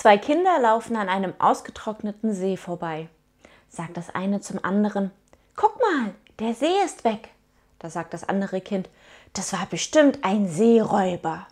Zwei Kinder laufen an einem ausgetrockneten See vorbei. Sagt das eine zum anderen, Guck mal, der See ist weg. Da sagt das andere Kind, das war bestimmt ein Seeräuber.